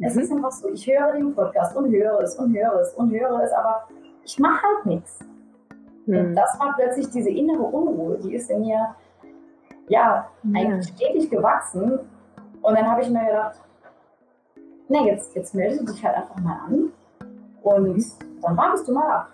Es ist einfach so, ich höre den Podcast und höre es und höre es und höre es, aber ich mache halt nichts. Mhm. Und das war plötzlich diese innere Unruhe, die ist in mir ja eigentlich stetig gewachsen. Und dann habe ich mir gedacht, na, jetzt, jetzt melde dich halt einfach mal an und mhm. dann wartest du mal ab.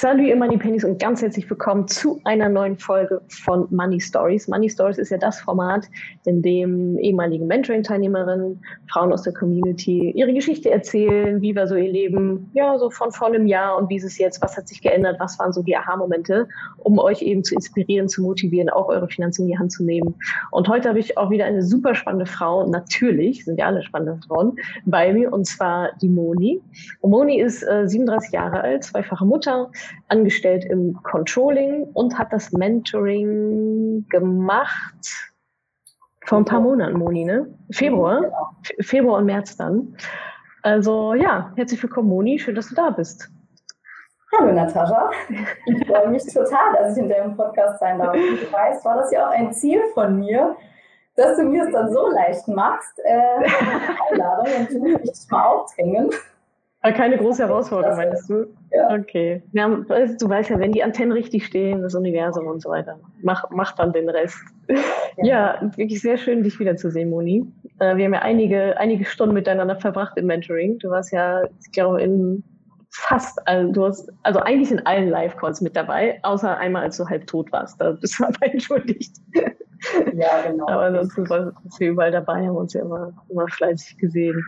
Salut ihr Money Pennies und ganz herzlich willkommen zu einer neuen Folge von Money Stories. Money Stories ist ja das Format, in dem ehemalige Mentoring-Teilnehmerinnen, Frauen aus der Community ihre Geschichte erzählen, wie war so ihr Leben, ja, so von vor einem Jahr und wie ist es jetzt, was hat sich geändert, was waren so die Aha-Momente, um euch eben zu inspirieren, zu motivieren, auch eure Finanzen in die Hand zu nehmen. Und heute habe ich auch wieder eine super spannende Frau, natürlich sind ja alle spannende Frauen, bei mir und zwar die Moni. Und Moni ist äh, 37 Jahre alt, zweifache Mutter, angestellt im Controlling und hat das Mentoring gemacht vor ein paar Monaten, Moni, ne? Februar, Februar und März dann. Also ja, herzlich willkommen, Moni. Schön, dass du da bist. Hallo Natascha. Ich freue mich total, dass ich in deinem Podcast sein darf. Wie du weißt, war das ja auch ein Ziel von mir, dass du mir es dann so leicht machst. Äh, Einladung und du dich mal aufdrängen. Aber keine große Herausforderung, meinst du? Ja. Okay. Ja, du weißt ja, wenn die Antennen richtig stehen, das Universum und so weiter, mach, mach dann den Rest. Ja. ja, wirklich sehr schön, dich wiederzusehen, Moni. Äh, wir haben ja einige, einige Stunden miteinander verbracht im Mentoring. Du warst ja, ich glaube, in fast allen, du hast, also eigentlich in allen Live-Calls mit dabei, außer einmal, als du halb tot warst. Da bist du aber entschuldigt. Ja, genau. Aber ansonsten waren wir überall dabei, haben uns ja immer, immer fleißig gesehen.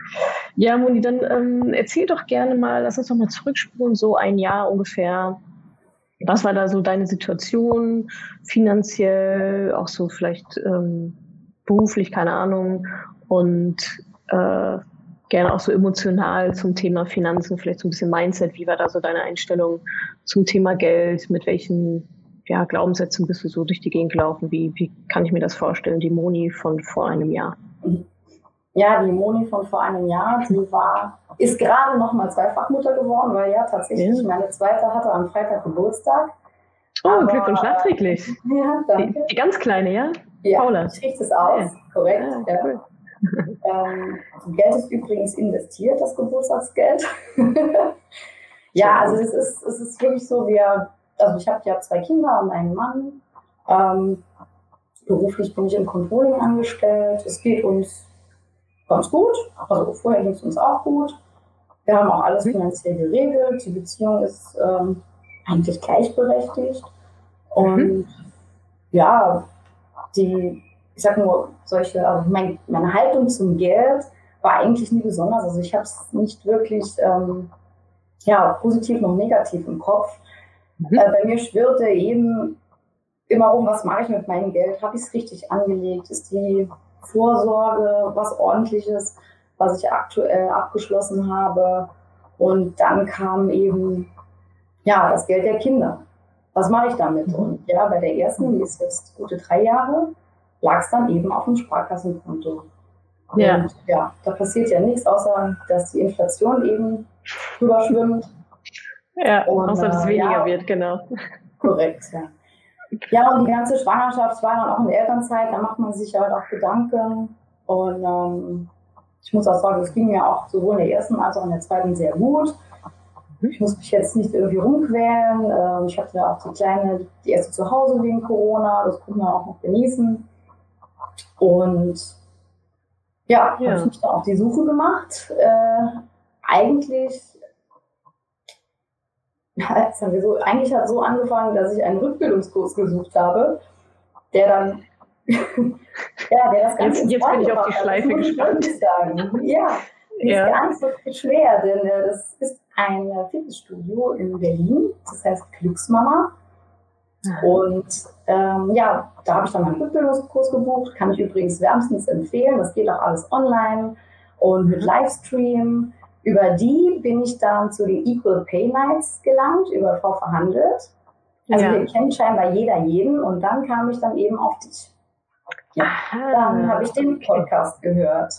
Ja, Moni, dann ähm, erzähl doch gerne mal, lass uns doch mal zurückspulen, so ein Jahr ungefähr. Was war da so deine Situation finanziell, auch so vielleicht ähm, beruflich, keine Ahnung, und äh, gerne auch so emotional zum Thema Finanzen, vielleicht so ein bisschen Mindset. Wie war da so deine Einstellung zum Thema Geld? Mit welchen ja, Glaubenssätzen bist du so durch die Gegend gelaufen? Wie, wie kann ich mir das vorstellen, die Moni von vor einem Jahr? Ja, die Moni von vor einem Jahr, die war, ist gerade noch mal Zweifachmutter geworden, weil ja tatsächlich ja. meine zweite hatte am Freitag Geburtstag. Oh, Aber, Glückwunsch nachträglich. Ja, danke. Die, die, ganz kleine, ja? Ja, Paula. ich richte es aus, ja. korrekt. Ah, ja, cool. ähm, Geld ist übrigens investiert, das Geburtstagsgeld. ja, also es ist, es ist wirklich so, wir also ich habe ja zwei Kinder und einen Mann. Ähm, beruflich bin ich im Controlling angestellt. Es geht uns ganz gut. Also vorher ging es uns auch gut. Wir haben auch alles finanziell geregelt. Die Beziehung ist ähm, eigentlich gleichberechtigt. Und mhm. ja, die, ich sag nur, solche, also mein, meine Haltung zum Geld war eigentlich nie besonders. Also ich habe es nicht wirklich ähm, ja, positiv noch negativ im Kopf. Mhm. Äh, bei mir schwirrte eben immer rum, was mache ich mit meinem Geld? Habe ich es richtig angelegt? Ist die Vorsorge was ordentliches, was ich aktuell abgeschlossen habe? Und dann kam eben ja das Geld der Kinder. Was mache ich damit? Mhm. Und ja, bei der ersten, die ist jetzt gute drei Jahre, lag es dann eben auf dem Sparkassenkonto. Ja. Und ja, da passiert ja nichts, außer dass die Inflation eben überschwimmt ja, und, außer dass es äh, weniger ja, wird, genau. Korrekt, ja. Ja, und die ganze Schwangerschaft war dann auch in der Elternzeit, da macht man sich halt auch Gedanken. Und ähm, ich muss auch sagen, es ging mir auch sowohl in der ersten als auch in der zweiten sehr gut. Ich muss mich jetzt nicht irgendwie rumquälen. Ähm, ich hatte ja auch die Kleine, die erste zu Hause wegen Corona, das konnte man auch noch genießen. Und ja, ja. habe ich mich dann auf die Suche gemacht. Äh, eigentlich das haben wir so, eigentlich hat so angefangen, dass ich einen Rückbildungskurs gesucht habe, der dann, ja, der das Ganze Jetzt, jetzt bin ich auf die Schleife gespannt. Sagen. Ja, ja. ist gar nicht so schwer, denn äh, das ist ein Fitnessstudio in Berlin, das heißt Glücksmama. Und ähm, ja, da habe ich dann meinen Rückbildungskurs gebucht, kann ich übrigens wärmstens empfehlen. Das geht auch alles online und mit mhm. Livestream. Über die bin ich dann zu den Equal Pay Nights gelangt, über Frau verhandelt. Also ja. wir kennen scheinbar jeder jeden und dann kam ich dann eben auf dich. Ja, dann habe ich den Podcast gehört.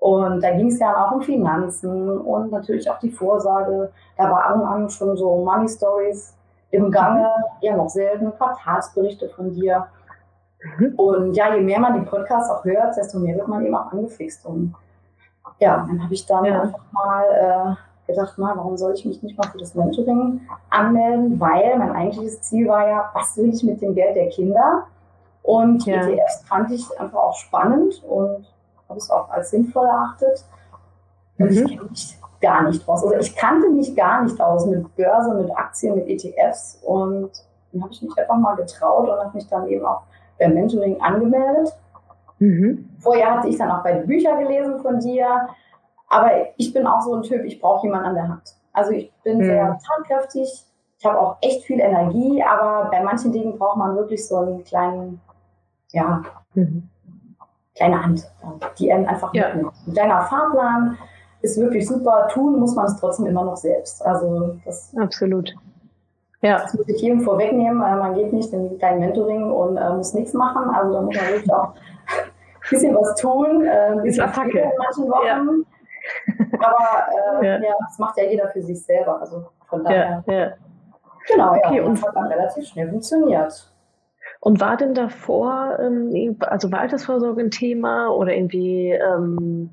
Und da ging es ja auch um Finanzen und natürlich auch die Vorsorge. Da waren an schon so Money Stories im Gange, ja noch selten Quartalsberichte von dir. Mhm. Und ja, je mehr man die Podcasts auch hört, desto mehr wird man eben auch angefixt. Und ja, dann habe ich dann ja. einfach mal äh, gedacht, na, warum soll ich mich nicht mal für das Mentoring anmelden? Weil mein eigentliches Ziel war ja, was will ich mit dem Geld der Kinder? Und ja. ETFs fand ich einfach auch spannend und habe es auch als sinnvoll erachtet. Und mhm. ich kenne mich gar nicht aus. Also ich kannte mich gar nicht aus mit Börse, mit Aktien, mit ETFs. Und dann habe ich mich einfach mal getraut und habe mich dann eben auch beim Mentoring angemeldet. Mhm. Vorher hatte ich dann auch beide Bücher gelesen von dir. Aber ich bin auch so ein Typ, ich brauche jemanden an der Hand. Also ich bin mhm. sehr tatkräftig, ich habe auch echt viel Energie, aber bei manchen Dingen braucht man wirklich so einen kleinen, ja, mhm. kleine Hand, die einen einfach ja. mitnimmt. Ein kleiner Fahrplan ist wirklich super. Tun muss man es trotzdem immer noch selbst. Also das absolut. Ja. Das muss ich jedem vorwegnehmen. Man geht nicht in kein Mentoring und äh, muss nichts machen. Also da muss man wirklich auch bisschen was tun, äh, ein bisschen Attacke in manchen Wochen. Ja. Aber äh, ja. ja. das macht ja jeder für sich selber. Also von daher. Ja. Genau, okay, und das hat dann relativ schnell funktioniert. Und war denn davor, ähm, also war Altersvorsorge ein Thema oder irgendwie ähm,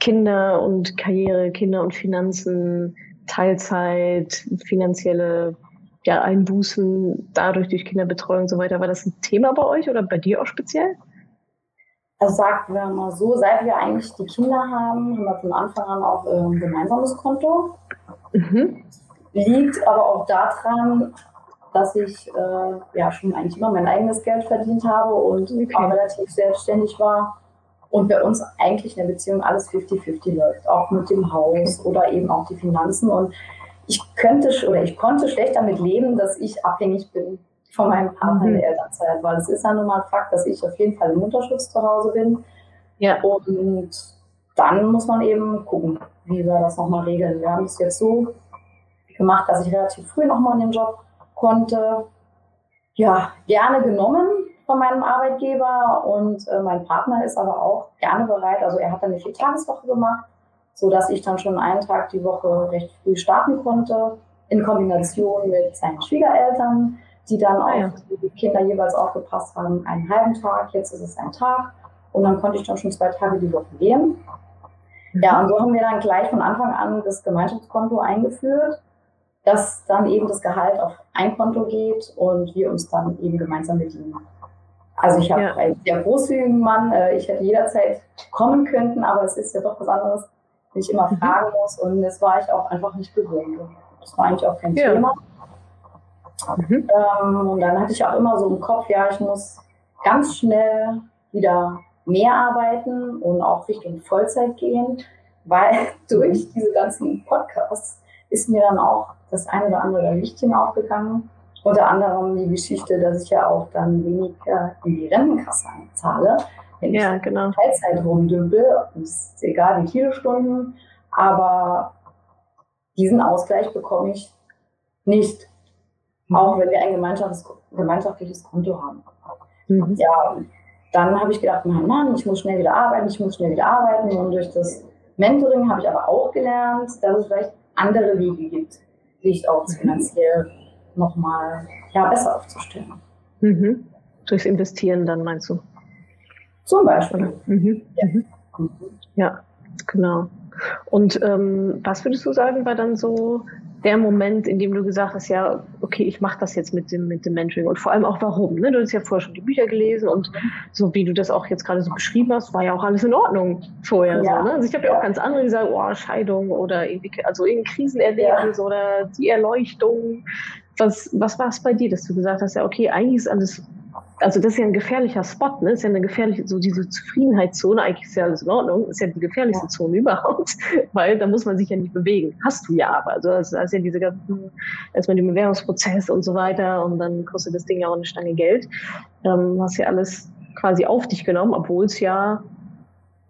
Kinder und Karriere, Kinder und Finanzen, Teilzeit, finanzielle ja, Einbußen dadurch durch Kinderbetreuung und so weiter. War das ein Thema bei euch oder bei dir auch speziell? Also sagen wir mal so, seit wir eigentlich die Kinder haben, haben wir von Anfang an auch ein gemeinsames Konto. Mhm. Liegt aber auch daran, dass ich äh, ja schon eigentlich immer mein eigenes Geld verdient habe und okay. auch relativ selbstständig war. Und bei uns eigentlich in der Beziehung alles 50-50 läuft, auch mit dem Haus oder eben auch die Finanzen. Und ich könnte oder ich konnte schlecht damit leben, dass ich abhängig bin von meinem Partner in der mhm. Elternzeit, weil es ist ja nun mal Fakt, dass ich auf jeden Fall im Mutterschutz zu Hause bin. Ja. Und dann muss man eben gucken, wie wir das nochmal regeln. Wir haben es jetzt so gemacht, dass ich relativ früh nochmal in den Job konnte. Ja, gerne genommen von meinem Arbeitgeber und äh, mein Partner ist aber auch gerne bereit. Also er hat dann eine Viertageswoche gemacht, sodass ich dann schon einen Tag die Woche recht früh starten konnte, in Kombination mit seinen Schwiegereltern die dann auch ja. die Kinder jeweils aufgepasst haben, einen halben Tag, jetzt ist es ein Tag. Und dann konnte ich dann schon zwei Tage die Woche gehen. Mhm. Ja, und so haben wir dann gleich von Anfang an das Gemeinschaftskonto eingeführt, dass dann eben das Gehalt auf ein Konto geht und wir uns dann eben gemeinsam bedienen. Also ich habe ja. einen sehr großzügigen Mann, äh, ich hätte jederzeit kommen können, aber es ist ja doch was anderes, wenn ich immer mhm. fragen muss und das war ich auch einfach nicht gewöhnt. Das war eigentlich auch kein ja. Thema. Mhm. Ähm, und dann hatte ich auch immer so im Kopf, ja, ich muss ganz schnell wieder mehr arbeiten und auch Richtung Vollzeit gehen, weil durch diese ganzen Podcasts ist mir dann auch das eine oder andere Lichtchen aufgegangen. Unter anderem die Geschichte, dass ich ja auch dann weniger in die Rentenkasse einzahle, wenn ja, ich genau. Teilzeit rumdümpel. Ist egal wie viele Stunden, aber diesen Ausgleich bekomme ich nicht auch wenn wir ein gemeinschaftliches Konto haben. Mhm. Ja, dann habe ich gedacht, Mann, Mann, ich muss schnell wieder arbeiten, ich muss schnell wieder arbeiten. Und durch das Mentoring habe ich aber auch gelernt, dass es vielleicht andere Wege gibt, sich auch finanziell nochmal ja, besser aufzustellen. Mhm. Durchs Investieren dann meinst du? Zum Beispiel. Mhm. Ja. Mhm. ja, genau. Und ähm, was würdest du sagen, war dann so der Moment, in dem du gesagt hast, ja, okay, ich mache das jetzt mit dem, mit dem Mentoring und vor allem auch warum. Ne? Du hast ja vorher schon die Bücher gelesen und so wie du das auch jetzt gerade so beschrieben hast, war ja auch alles in Ordnung vorher. Ja. So, ne? Also ich habe ja auch ganz andere gesagt, oh, Scheidung oder irgendwie, also irgendein Krisenerlebnis ja. oder die Erleuchtung. Was, was war es bei dir, dass du gesagt hast, ja, okay, eigentlich ist alles also das ist ja ein gefährlicher Spot, ne? Das ist ja eine gefährliche, so diese Zufriedenheitszone, eigentlich ist ja alles in Ordnung, ist ja die gefährlichste ja. Zone überhaupt, weil da muss man sich ja nicht bewegen. Hast du ja aber. Also das ist ja diese ganzen, erstmal den Bewährungsprozess und so weiter und dann kostet das Ding ja auch eine Stange Geld. Ähm, hast ja alles quasi auf dich genommen, obwohl es ja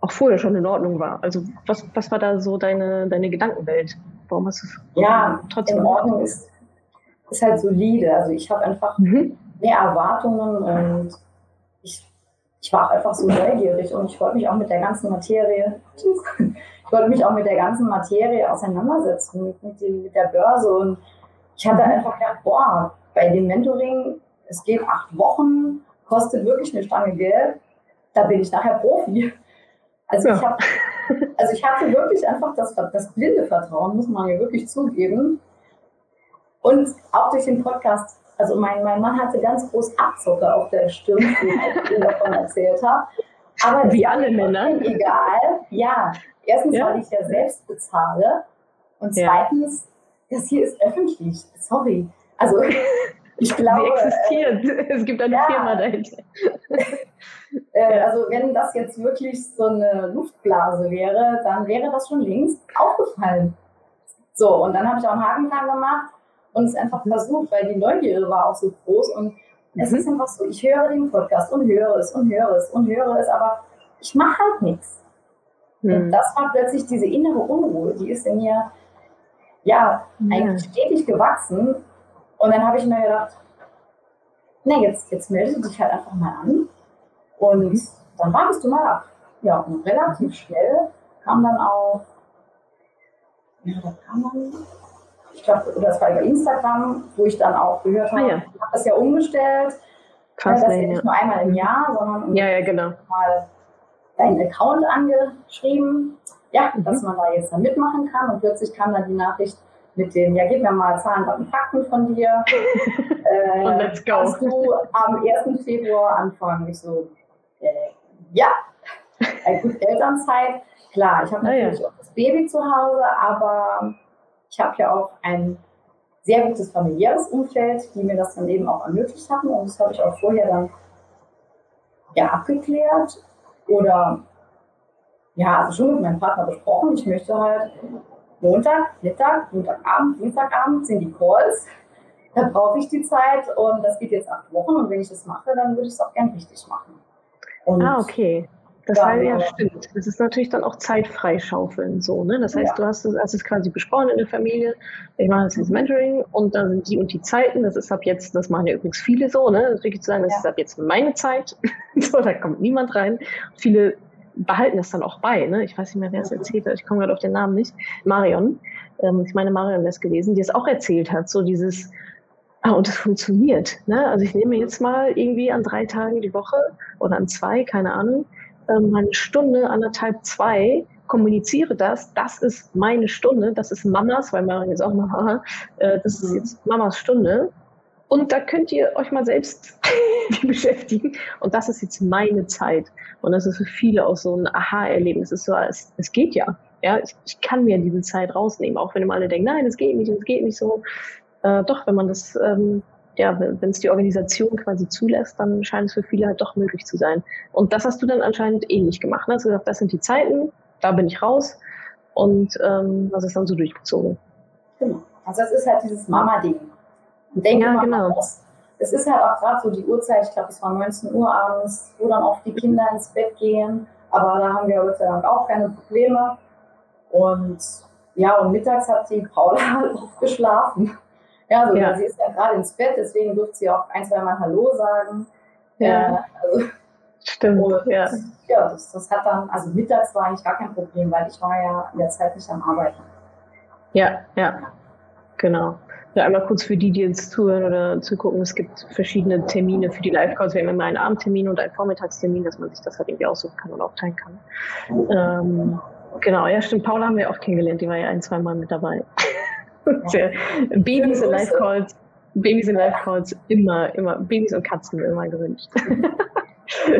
auch vorher schon in Ordnung war. Also was, was war da so deine, deine Gedankenwelt? Warum hast du es ja, trotzdem in Ordnung ist, ist halt solide. Also ich habe einfach mhm mehr Erwartungen und ich ich war einfach so neugierig und ich wollte mich auch mit der ganzen Materie, ich wollte mich auch mit der ganzen Materie auseinandersetzen, mit, mit, dem, mit der Börse. Und ich hatte einfach gedacht, boah, bei dem Mentoring, es geht acht Wochen, kostet wirklich eine Stange Geld, da bin ich nachher Profi. Also, ja. ich, hab, also ich hatte wirklich einfach das, das blinde Vertrauen, muss man ja wirklich zugeben. Und auch durch den Podcast also mein, mein Mann hatte ganz groß Abzucker auf der Stirn, wie ich davon erzählt habe. Aber wie alle Männer. Egal. Ja. Erstens, ja. weil ich ja selbst bezahle. Und zweitens, ja. das hier ist öffentlich. Sorry. Also ich glaube. Sie existiert. Äh, es gibt eine ja. Firma dahinter. äh, also wenn das jetzt wirklich so eine Luftblase wäre, dann wäre das schon längst aufgefallen. So, und dann habe ich auch einen Haken dran gemacht und es einfach versucht, weil die Neugierde war auch so groß und es ist mhm. einfach so, ich höre den Podcast und höre es und höre es und höre es, aber ich mache halt nichts. Mhm. Und das war plötzlich diese innere Unruhe, die ist in mir ja eigentlich stetig gewachsen. Und dann habe ich mir gedacht, na, jetzt, jetzt melde dich halt einfach mal an und mhm. dann wartest du mal ab. Ja, und relativ schnell kam dann auch, ja, da kam dann ich glaube, das war über Instagram, wo ich dann auch gehört habe, ah, ja. ich habe das ja umgestellt. Krass, das ist ja nicht nur einmal im Jahr, sondern ja, ja, genau. mal deinen Account angeschrieben, ja, mhm. dass man da jetzt dann mitmachen kann. Und plötzlich kam dann die Nachricht mit dem, ja, gib mir mal Zahlen, Daten, Fakten von dir. äh, und let's go. Kannst du am 1. Februar anfangen? Ich so, äh, ja, eine gute Elternzeit. Klar, ich habe natürlich ah, ja. auch das Baby zu Hause, aber ich habe ja auch ein sehr gutes familiäres Umfeld, die mir das dann eben auch ermöglicht haben. Und das habe ich auch vorher dann ja abgeklärt oder ja, also schon mit meinem Partner besprochen. Ich möchte halt Montag, Mittag, Montagabend, Dienstagabend sind die Calls. Da brauche ich die Zeit und das geht jetzt acht Wochen und wenn ich das mache, dann würde ich es auch gern richtig machen. Und ah, okay. Das heißt, ja, stimmt. Das ist natürlich dann auch Zeit freischaufeln, so, ne? Das heißt, ja. du hast es, hast es quasi besprochen in der Familie. Ich mache jetzt Mentoring und dann sind die und die Zeiten. Das ist ab jetzt, das machen ja übrigens viele so, ne? Das wirklich zu sagen, das ja. ist ab jetzt meine Zeit. so, da kommt niemand rein. Viele behalten das dann auch bei, ne? Ich weiß nicht mehr, wer es erzählt hat. Ich komme gerade auf den Namen nicht. Marion. Ähm, ich meine, Marion wäre es gewesen, die es auch erzählt hat. So dieses, Ah, und es funktioniert. Ne? Also ich nehme jetzt mal irgendwie an drei Tagen die Woche oder an zwei, keine Ahnung, ähm, eine Stunde, anderthalb, zwei, kommuniziere das, das ist meine Stunde, das ist Mamas, weil Marin ist auch Mama, äh, das ist mhm. jetzt Mamas Stunde. Und da könnt ihr euch mal selbst beschäftigen. Und das ist jetzt meine Zeit. Und das ist für viele auch so ein Aha-Erlebnis. Es ist so, es, es geht ja. Ja, ich, ich, kann mir diese Zeit rausnehmen, auch wenn immer alle denken, nein, es geht nicht, es geht nicht so. Äh, doch, wenn man das ähm, ja, wenn es die Organisation quasi zulässt, dann scheint es für viele halt doch möglich zu sein. Und das hast du dann anscheinend ähnlich gemacht. Ne? Hast gesagt, das sind die Zeiten, da bin ich raus und ähm, was ist dann so durchgezogen? Genau. Also das ist halt dieses Mama-Ding. Denke ja, mal genau. Aus. Es ist halt auch gerade so die Uhrzeit, ich glaube, es war 19 Uhr abends, wo dann auch die Kinder ins Bett gehen. Aber da haben wir Gott sei Dank auch keine Probleme. Und ja, und mittags hat die Paula halt auch geschlafen. Ja, also ja. sie ist ja gerade ins Bett, deswegen durfte sie auch ein, zwei Mal Hallo sagen. Ja. Äh, also, Stimmt. Und, ja, ja das, das, hat dann, also mittags war eigentlich gar kein Problem, weil ich war ja in der Zeit nicht am Arbeiten. Ja, ja, genau. Ja, einmal kurz für die, die jetzt zuhören oder zugucken, es gibt verschiedene Termine für die Live-Calls. Wir haben immer einen Abendtermin und einen Vormittagstermin, dass man sich das halt irgendwie aussuchen kann und aufteilen kann. Ähm, genau, ja stimmt, Paula haben wir auch kennengelernt, die war ja ein, zwei Mal mit dabei. Sehr. Babys in Live Calls, Babys in Live Calls immer, immer, Babys und Katzen immer gewünscht.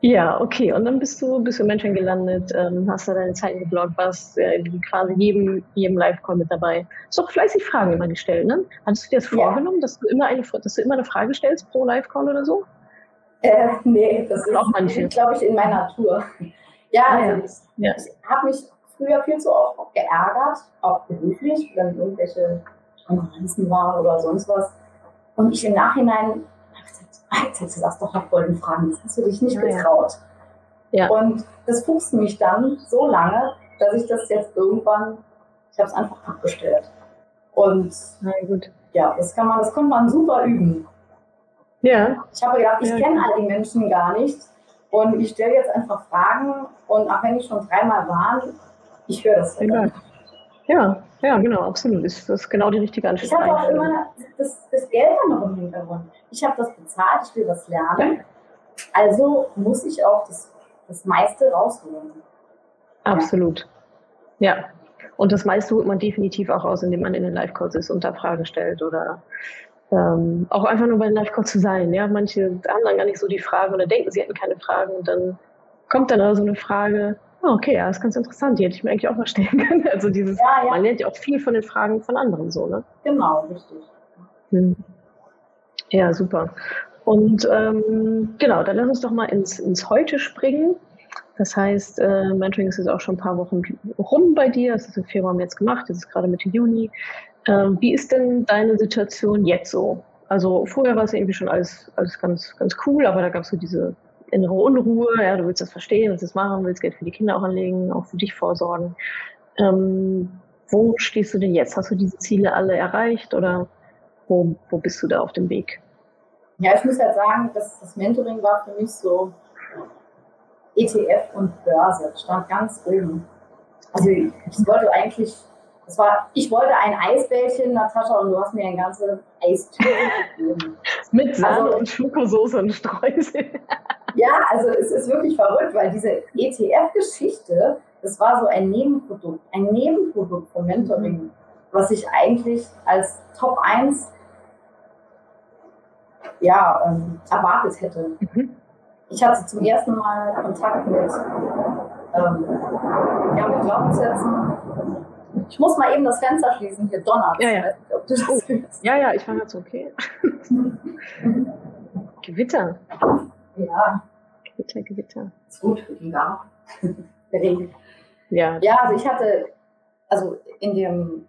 ja, okay. Und dann bist du, bist du in Menschen gelandet, ähm, hast da deine Zeiten gebloggt, warst äh, quasi jedem, jedem Live-Call mit dabei. Hast doch fleißig Fragen immer gestellt, ne? Hattest du dir das vorgenommen, dass du immer eine, dass du immer eine Frage stellst pro Live-Call oder so? Äh, nee, das ist, auch manche. glaube ich, in meiner Natur. Ja, ah, also ja. ich, ich habe mich früher viel zu oft geärgert, auch beruflich, wenn irgendwelche Konferenzen waren oder sonst was. Und ich im Nachhinein habe gesagt, jetzt sagst doch nach Golden Fragen, das hast du dich nicht getraut. Ja. Und das fuchst mich dann so lange, dass ich das jetzt irgendwann, ich habe es einfach abgestellt. Und ja, das kann man, das kann man super üben. Ja. Ich habe gedacht, ich ja. kenne all die Menschen gar nicht. Und ich stelle jetzt einfach Fragen und auch wenn ich schon dreimal waren, ich höre das. Ja. ja, ja, genau, absolut. Das ist genau die richtige Antwort. Ich habe auch immer das, das, Geld dann noch im Hintergrund. Ich habe das bezahlt, ich will was lernen. Ja. Also muss ich auch das, das meiste rausholen. Absolut. Ja. ja. Und das meiste holt man definitiv auch aus, indem man in den Live-Calls ist und da Fragen stellt oder ähm, auch einfach nur bei den Live-Calls zu sein. Ja, manche haben dann gar nicht so die Fragen oder denken, sie hätten keine Fragen und dann kommt dann aber so eine Frage. Oh, okay, ja, das ist ganz interessant. Die hätte ich mir eigentlich auch mal stellen können. Also dieses, ja, ja. man lernt ja auch viel von den Fragen von anderen so, ne? Genau, richtig. Hm. Ja, super. Und ähm, genau, dann lass uns doch mal ins, ins Heute springen. Das heißt, äh, Mentoring ist jetzt auch schon ein paar Wochen rum bei dir. Das ist im Februar jetzt gemacht, das ist gerade Mitte Juni. Ähm, wie ist denn deine Situation jetzt so? Also vorher war es irgendwie schon alles, alles ganz, ganz cool, aber da gab es so diese innere Unruhe, ja, du willst das verstehen, willst das machen, willst Geld für die Kinder auch anlegen, auch für dich vorsorgen. Ähm, wo stehst du denn jetzt? Hast du diese Ziele alle erreicht oder wo, wo bist du da auf dem Weg? Ja, ich muss halt sagen, dass das Mentoring war für mich so ETF und Börse, stand ganz oben. Also ich wollte eigentlich das war, ich wollte ein Eisbällchen, Natascha, und du hast mir ein ganzes Eistüte gegeben. Mit Sahne also, und Schokosoße und Streusel. Ja, also es ist wirklich verrückt, weil diese ETF-Geschichte, das war so ein Nebenprodukt, ein Nebenprodukt von Mentoring, was ich eigentlich als Top 1 ja, ähm, erwartet hätte. Mhm. Ich hatte zum ersten Mal Kontakt mit, ähm, ja, mit Glaubenssätzen ich muss mal eben das Fenster schließen, hier donnert. Ja, ja. Oh. ja, ja, ich war jetzt okay. Gewitter. Ja. Gewitter, Gewitter. Ist gut Garten. Der Regen. Ja. Ja, also ich hatte, also in dem,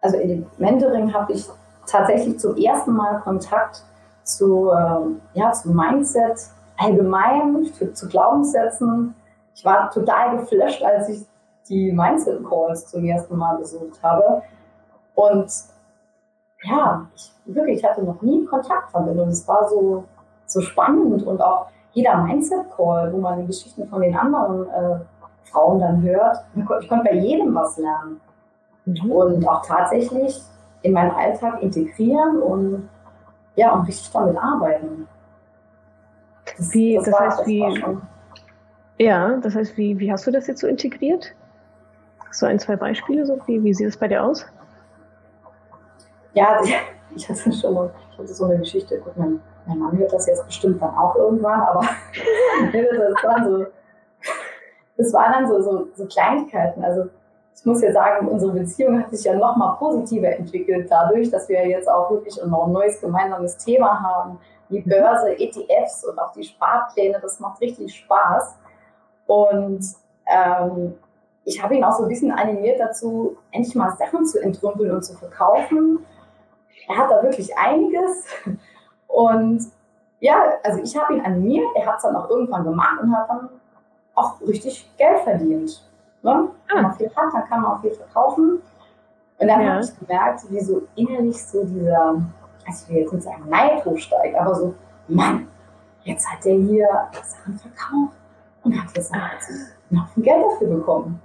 also in dem Mentoring habe ich tatsächlich zum ersten Mal Kontakt zu, ähm, ja, zu Mindset allgemein, für, zu Glaubenssätzen. Ich war total geflasht, als ich die Mindset Calls zum ersten Mal besucht habe. Und ja, ich, wirklich, ich hatte noch nie Kontakt damit und es war so, so spannend und auch jeder Mindset Call, wo man die Geschichten von den anderen äh, Frauen dann hört, ich konnte bei jedem was lernen mhm. und auch tatsächlich in meinen Alltag integrieren und ja, und richtig damit arbeiten. Das, wie, das, das heißt, das wie, ja, das heißt, wie, wie hast du das jetzt so integriert? So ein, zwei Beispiele, so wie, wie sieht es bei dir aus? Ja, ich hatte schon mal, ich hatte so eine Geschichte, gut, mein, mein Mann hört das jetzt bestimmt dann auch irgendwann, aber das waren so, das waren dann so, so, so Kleinigkeiten. Also ich muss ja sagen, unsere Beziehung hat sich ja noch mal positiver entwickelt, dadurch, dass wir jetzt auch wirklich noch ein neues gemeinsames Thema haben. Die Börse, ETFs und auch die Sparpläne, das macht richtig Spaß. Und ähm, ich habe ihn auch so ein bisschen animiert dazu, endlich mal Sachen zu entrümpeln und zu verkaufen. Er hat da wirklich einiges. Und ja, also ich habe ihn animiert, er hat es dann auch irgendwann gemacht und hat dann auch richtig Geld verdient. Ne? Ah. Wenn man viel hat, dann kann man auch viel verkaufen. Und dann ja. habe ich gemerkt, wie so innerlich so dieser, also ich will jetzt nicht sagen Neid hochsteigt, aber so, Mann, jetzt hat der hier Sachen verkauft und hat jetzt noch viel Geld dafür bekommen.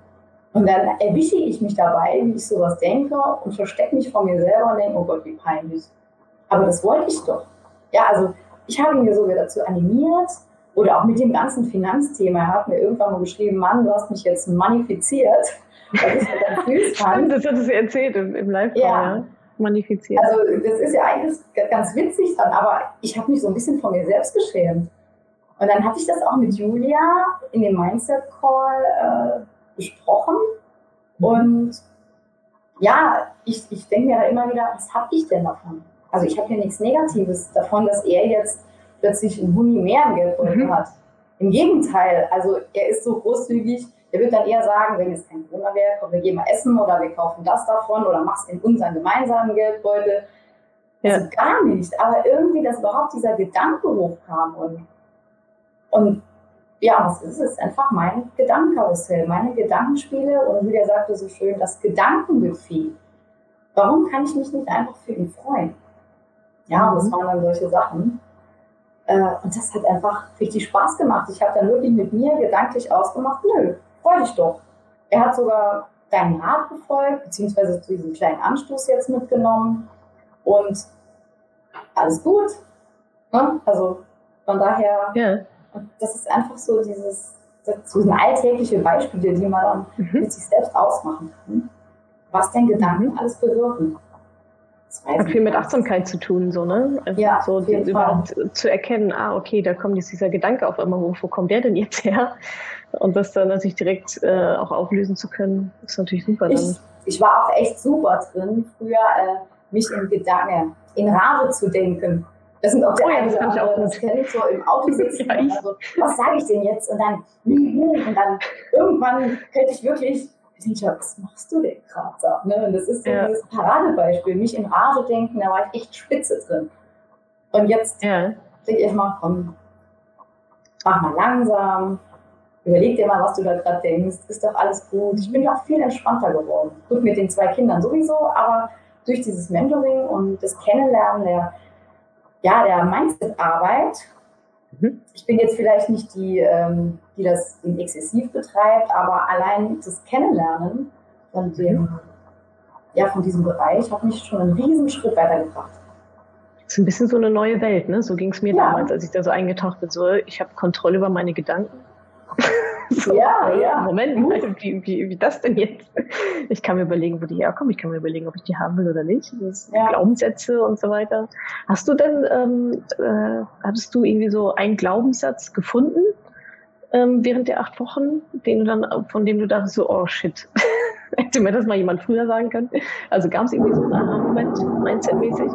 Und dann erwische ich mich dabei, wie ich sowas denke und verstecke mich vor mir selber und denke, oh Gott, wie peinlich. Aber das wollte ich doch. Ja, also ich habe ihn mir sogar dazu animiert oder auch mit dem ganzen Finanzthema. Er hat mir irgendwann mal geschrieben, Mann, du hast mich jetzt manifiziert. Das ja ganz süß fand. Das hat sie erzählt im, im Live-Call, ja. ja. Manifiziert. Also das ist ja eigentlich ganz witzig dann, aber ich habe mich so ein bisschen von mir selbst geschämt. Und dann hatte ich das auch mit Julia in dem Mindset-Call äh, besprochen. Und ja, ich, ich denke mir da immer wieder, was habe ich denn davon? Also ich habe ja nichts Negatives davon, dass er jetzt plötzlich ein Huni mehr im Geldbeutel mhm. hat. Im Gegenteil, also er ist so großzügig, er wird dann eher sagen, wenn es kein Corona wäre, komm, wir gehen mal essen oder wir kaufen das davon oder mach's in unseren gemeinsamen Geldbeutel. Ja. Also gar nicht. Aber irgendwie, dass überhaupt dieser Gedanke hochkam und, und ja, was ist es? Einfach mein Gedankenkarussell, meine Gedankenspiele und wie der sagte so schön, das Gedankenbuffet. Warum kann ich mich nicht einfach für ihn freuen? Ja, und das mhm. waren dann solche Sachen. Äh, und das hat einfach richtig Spaß gemacht. Ich habe dann wirklich mit mir gedanklich ausgemacht, nö, freu dich doch. Er hat sogar deinen Rat befolgt, beziehungsweise zu diesem kleinen Anstoß jetzt mitgenommen. Und alles gut. Ne? Also von daher, ja. das ist einfach so dieses, so eine alltägliche Beispiele, die man dann mhm. mit sich selbst ausmachen kann. Was denn Gedanken mhm. alles bewirken. Hat viel mit Achtsamkeit zu tun, so, ne? Also ja, so überhaupt zu erkennen, ah, okay, da kommt jetzt dieser Gedanke auf einmal hoch, wo kommt der denn jetzt her? Und das dann natürlich direkt äh, auch auflösen zu können, ist natürlich super. Dann. Ich, ich war auch echt super drin, früher äh, mich in Gedanken, in Rage zu denken. Das sind auch oh ja, das, ich auch das kenne ich so im Auto sitzen. ja, also, was sage ich denn jetzt? Und dann, und dann irgendwann könnte ich wirklich ich denke, was machst du denn gerade? Ne? Und das ist so ja. dieses Paradebeispiel. Mich in Rage denken, da war ich echt spitze drin. Und jetzt ja. denke ich mal, komm, mach mal langsam, überleg dir mal, was du da gerade denkst, ist doch alles gut. Ich bin auch viel entspannter geworden. Gut, mit den zwei Kindern sowieso, aber durch dieses Mentoring und das Kennenlernen der, ja, der Mindset-Arbeit Mhm. Ich bin jetzt vielleicht nicht die, ähm, die das exzessiv betreibt, aber allein das Kennenlernen von dem, mhm. ja, von diesem Bereich hat mich schon einen riesen Schritt weitergebracht. Das ist ein bisschen so eine neue Welt, ne? So ging es mir ja. damals, als ich da so eingetaucht bin. So, ich habe Kontrolle über meine Gedanken. So, ja, äh, ja. Moment, wie, wie, wie das denn jetzt? Ich kann mir überlegen, wo die herkommen. Ich kann mir überlegen, ob ich die haben will oder nicht. Ja. Glaubenssätze und so weiter. Hast du denn, ähm, äh, hattest du irgendwie so einen Glaubenssatz gefunden ähm, während der acht Wochen, den du dann, von dem du dachtest so, oh shit, hätte mir das mal jemand früher sagen können? Also gab es irgendwie so einen Aha-Moment, Mindset-mäßig?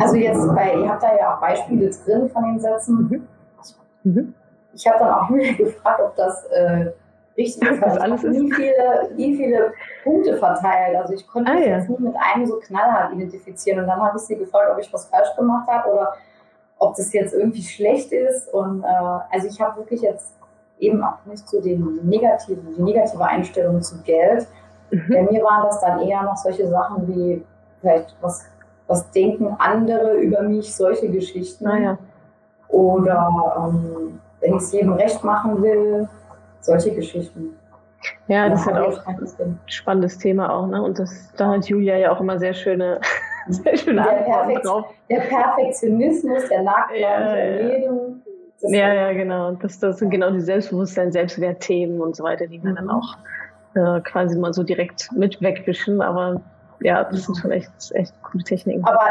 Also jetzt bei, ihr habt da ja auch Beispiele drin von den Sätzen. Mhm. Mhm ich habe dann auch gefragt, ob das äh, richtig ist. Das alles. Wie viele, wie viele Punkte verteilt. Also ich konnte ah, mich ja. jetzt nie mit einem so knallhart identifizieren. Und dann habe ich sie gefragt, ob ich was falsch gemacht habe oder ob das jetzt irgendwie schlecht ist. Und äh, also ich habe wirklich jetzt eben auch nicht so den negativen, die negative Einstellung zu Geld. Mhm. Bei mir waren das dann eher noch solche Sachen wie vielleicht was, was denken andere über mich, solche Geschichten. Ah, ja. Oder ähm, wenn ich es jedem recht machen will, solche Geschichten. Ja, das ist halt auch ein spannendes Thema auch, ne? Und das, da hat Julia ja auch immer sehr schöne, sehr schöne der Antworten drauf. Der Perfektionismus, der nagt ja, ja. jedem. Ja, ja, genau. Das, das sind genau die Selbstbewusstsein, Selbstwertthemen und so weiter, die wir mhm. dann auch äh, quasi mal so direkt mit wegwischen. Aber ja, das sind schon echt, echt coole Techniken. Aber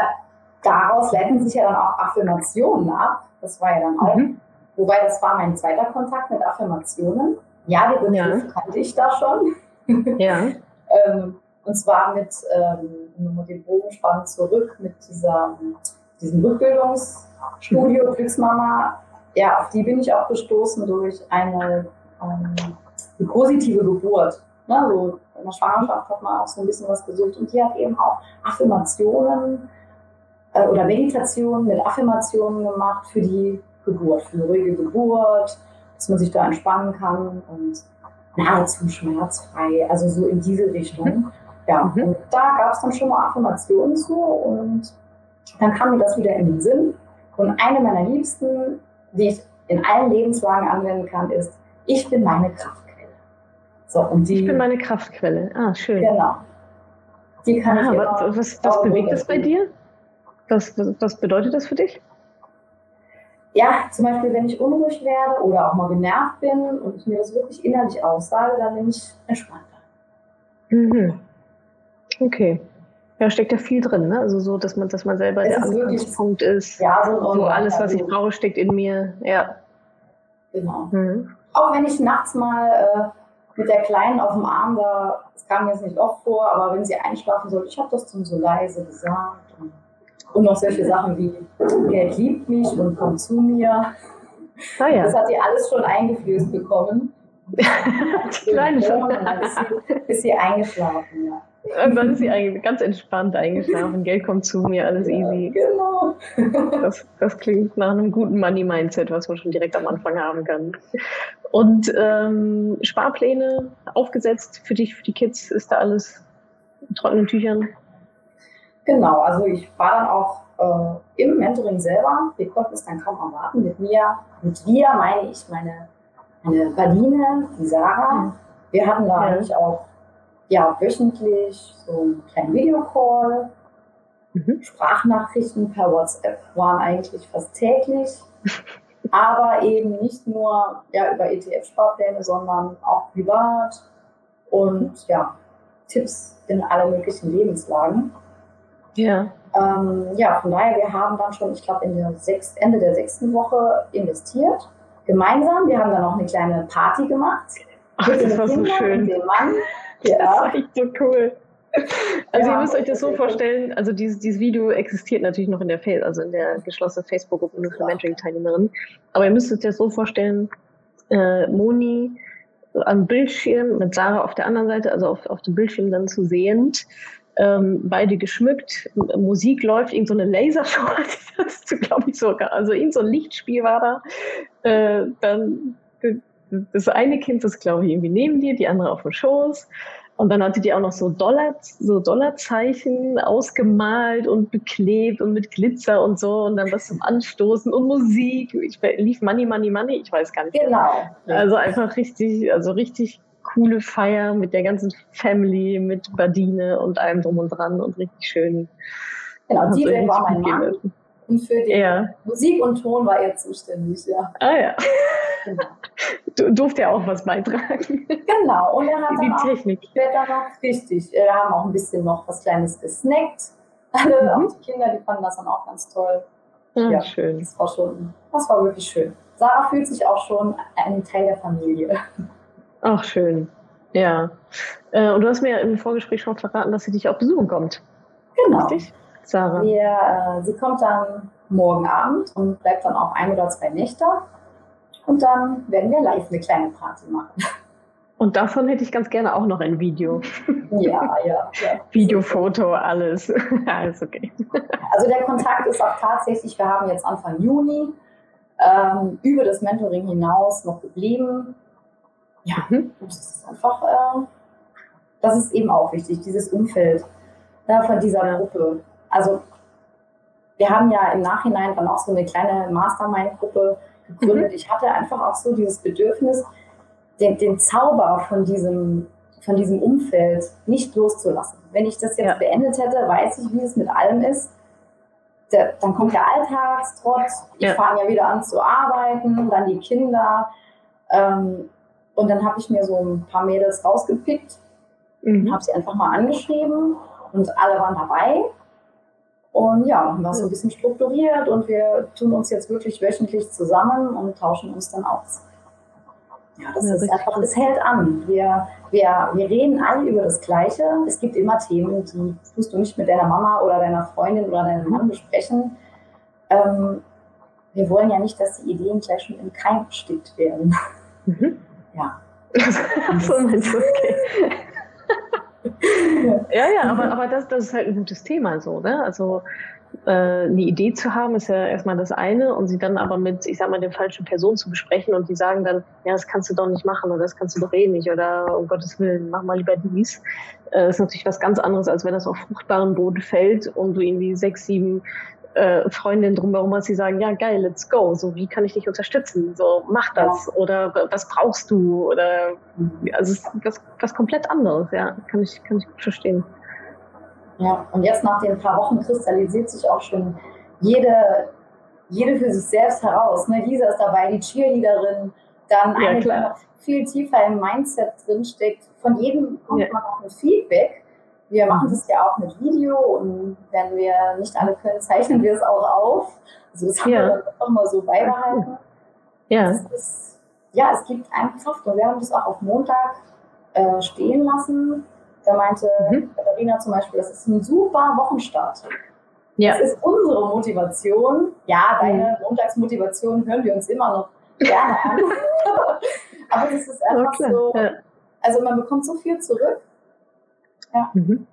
daraus leiten sich ja dann auch Affirmationen ab. Das war ja dann auch mhm. Wobei das war mein zweiter Kontakt mit Affirmationen. Ja, den Begriff ja. kannte ich da schon. Ja. ähm, und zwar mit, ähm, mit dem Bogenspann zurück, mit dieser, diesem Rückbildungsstudio mhm. Glücksmama. Ja, auf die bin ich auch gestoßen durch eine, ähm, eine positive Geburt. Ne, so in der Schwangerschaft hat man auch so ein bisschen was gesucht. Und die hat eben auch Affirmationen äh, oder Meditationen mit Affirmationen gemacht für die Geburt, für eine ruhige Geburt, dass man sich da entspannen kann und nahezu schmerzfrei, also so in diese Richtung. Ja, mhm. und da gab es dann schon mal Affirmationen zu und dann kam mir das wieder in den Sinn. Und eine meiner Liebsten, die ich in allen Lebenslagen anwenden kann, ist, ich bin meine Kraftquelle. So, und die, ich bin meine Kraftquelle. Ah, schön. Genau. Die kann Aha, ich was, was, was bewegt das bei dir? Was, was bedeutet das für dich? ja, zum Beispiel, wenn ich unruhig werde oder auch mal genervt bin und ich mir das wirklich innerlich aussage, dann bin ich entspannter. Mhm. Okay. Ja, steckt ja viel drin, ne? Also so, dass man, dass man selber es der Anfangspunkt ist. Ja, so, so alles, was ich brauche, steckt in mir. Ja. Genau. Mhm. Auch wenn ich nachts mal äh, mit der Kleinen auf dem Arm da, das kam mir jetzt nicht oft vor, aber wenn sie einschlafen soll, ich habe das dann so leise gesagt. Und und noch solche Sachen wie, Geld liebt mich und kommt zu mir. Ah, ja. Das hat sie alles schon eingeflößt bekommen. Kleine schon. Ist sie, ist sie eingeschlafen, ja. Und dann ist sie ganz entspannt eingeschlafen. Geld kommt zu mir, alles ja, easy. Genau. Das, das, klingt nach einem guten Money-Mindset, was man schon direkt am Anfang haben kann. Und ähm, Sparpläne aufgesetzt für dich, für die Kids, ist da alles in trockenen Tüchern? Genau, also ich war dann auch äh, im Mentoring selber. Wir konnten es dann kaum erwarten. Mit mir, mit wir meine ich meine, meine Badine, die Sarah. Mhm. Wir hatten da ja. eigentlich auch ja, wöchentlich so einen kleinen Videocall. Mhm. Sprachnachrichten per WhatsApp waren eigentlich fast täglich. aber eben nicht nur ja, über ETF-Sparpläne, sondern auch privat und ja, Tipps in alle möglichen Lebenslagen. Ja. Ähm, ja, von daher, wir haben dann schon, ich glaube, Ende der sechsten Woche investiert. Gemeinsam. Wir haben dann noch eine kleine Party gemacht. Ach, das war Kindern so schön. Dem Mann. Ja. Echt so cool. Also ja, ihr müsst euch das so vorstellen, also dieses, dieses Video existiert natürlich noch in der, also in der geschlossenen Facebook-Gruppe für Mentoring-Teilnehmerinnen. Aber ihr müsst euch das so vorstellen, äh, Moni am Bildschirm mit Sarah auf der anderen Seite, also auf, auf dem Bildschirm dann zu sehend, ähm, beide geschmückt, Musik läuft, irgend so eine Lasershow das glaube ich sogar, also irgend so ein Lichtspiel war da. Äh, dann das eine Kind ist, glaube ich, irgendwie neben dir, die andere auf dem Schoß. Und dann hatte die auch noch so Dollar, so Dollarzeichen ausgemalt und beklebt und mit Glitzer und so und dann was zum Anstoßen und Musik. Ich lief Money, Money, Money, ich weiß gar nicht. Genau. Also einfach richtig, also richtig coole Feier mit der ganzen Family, mit Badine und allem drum und dran und richtig schön. Genau, DJ war mein Mann. Und für die ja. Musik und Ton war er zuständig, ja. Ah ja. Genau. Du durfte ja auch was beitragen. Genau, und er hat die dann Technik. auch später noch, richtig, wir haben auch ein bisschen noch was Kleines gesnackt. Alle, mhm. auch die Kinder, die fanden das dann auch ganz toll. Ja, ja, schön. Das war schon, das war wirklich schön. Sarah fühlt sich auch schon ein Teil der Familie. Ach, schön. Ja. Äh, und du hast mir im Vorgespräch schon verraten, dass sie dich auch besuchen kommt. Genau. Richtig? Sarah. Wir, äh, sie kommt dann morgen Abend und bleibt dann auch ein oder zwei Nächte. Und dann werden wir live eine kleine Party machen. Und davon hätte ich ganz gerne auch noch ein Video. Ja, ja. ja. Video, Foto, alles. alles okay. Also der Kontakt ist auch tatsächlich, wir haben jetzt Anfang Juni ähm, über das Mentoring hinaus noch geblieben. Ja, mhm. das ist einfach, äh, das ist eben auch wichtig, dieses Umfeld äh, von dieser. Gruppe. Also wir haben ja im Nachhinein dann auch so eine kleine Mastermind-Gruppe gegründet. Mhm. Ich hatte einfach auch so dieses Bedürfnis, den, den Zauber von diesem, von diesem Umfeld nicht loszulassen. Wenn ich das jetzt ja. beendet hätte, weiß ich, wie es mit allem ist. Der, dann kommt der Alltagstrott, ich ja. fange ja wieder an zu arbeiten, dann die Kinder. Ähm, und dann habe ich mir so ein paar Mädels rausgepickt, mhm. habe sie einfach mal angeschrieben und alle waren dabei. Und ja, machen wir so ein bisschen strukturiert und wir tun uns jetzt wirklich wöchentlich zusammen und tauschen uns dann aus. Ja, das ja, ist einfach, es hält an. Wir, wir, wir reden alle über das Gleiche. Es gibt immer Themen, die tust du nicht mit deiner Mama oder deiner Freundin oder deinem Mann besprechen. Ähm, wir wollen ja nicht, dass die Ideen gleich schon im Keim erstickt werden. Mhm. Ja. so meinst du, okay. Ja, ja, aber, aber das, das ist halt ein gutes Thema so, ne? Also äh, eine Idee zu haben, ist ja erstmal das eine und sie dann aber mit, ich sag mal, den falschen Personen zu besprechen und die sagen dann, ja, das kannst du doch nicht machen oder das kannst du doch eh nicht oder um Gottes Willen, mach mal lieber dies. Äh, ist natürlich was ganz anderes, als wenn das auf fruchtbaren Boden fällt und du irgendwie sechs, sieben äh, Freundinnen drumherum hast, die sagen, ja geil, let's go. So, wie kann ich dich unterstützen? So, mach das. Ja. Oder was brauchst du? Oder also es ist was, was komplett anderes, ja. Kann ich, kann ich gut verstehen. Ja, und jetzt nach den paar Wochen kristallisiert sich auch schon jede, jede für sich selbst heraus. Ne? Lisa ist dabei, die Cheerleaderin, dann eine, die noch viel tiefer im Mindset drinsteckt. Von jedem kommt ja. man auch ein Feedback. Wir machen das ja auch mit Video und wenn wir nicht alle können, zeichnen wir es auch auf. Also das haben ja. wir auch mal so beibehalten. Ja. Ist, ja, es gibt eine Kraft und wir haben das auch auf Montag äh, stehen lassen. Da meinte mhm. Katharina zum Beispiel, das ist ein super Wochenstart. Ja. Das ist unsere Motivation. Ja, deine mhm. Montagsmotivation hören wir uns immer noch gerne an. Aber das ist einfach so, also man bekommt so viel zurück ja. Mhm.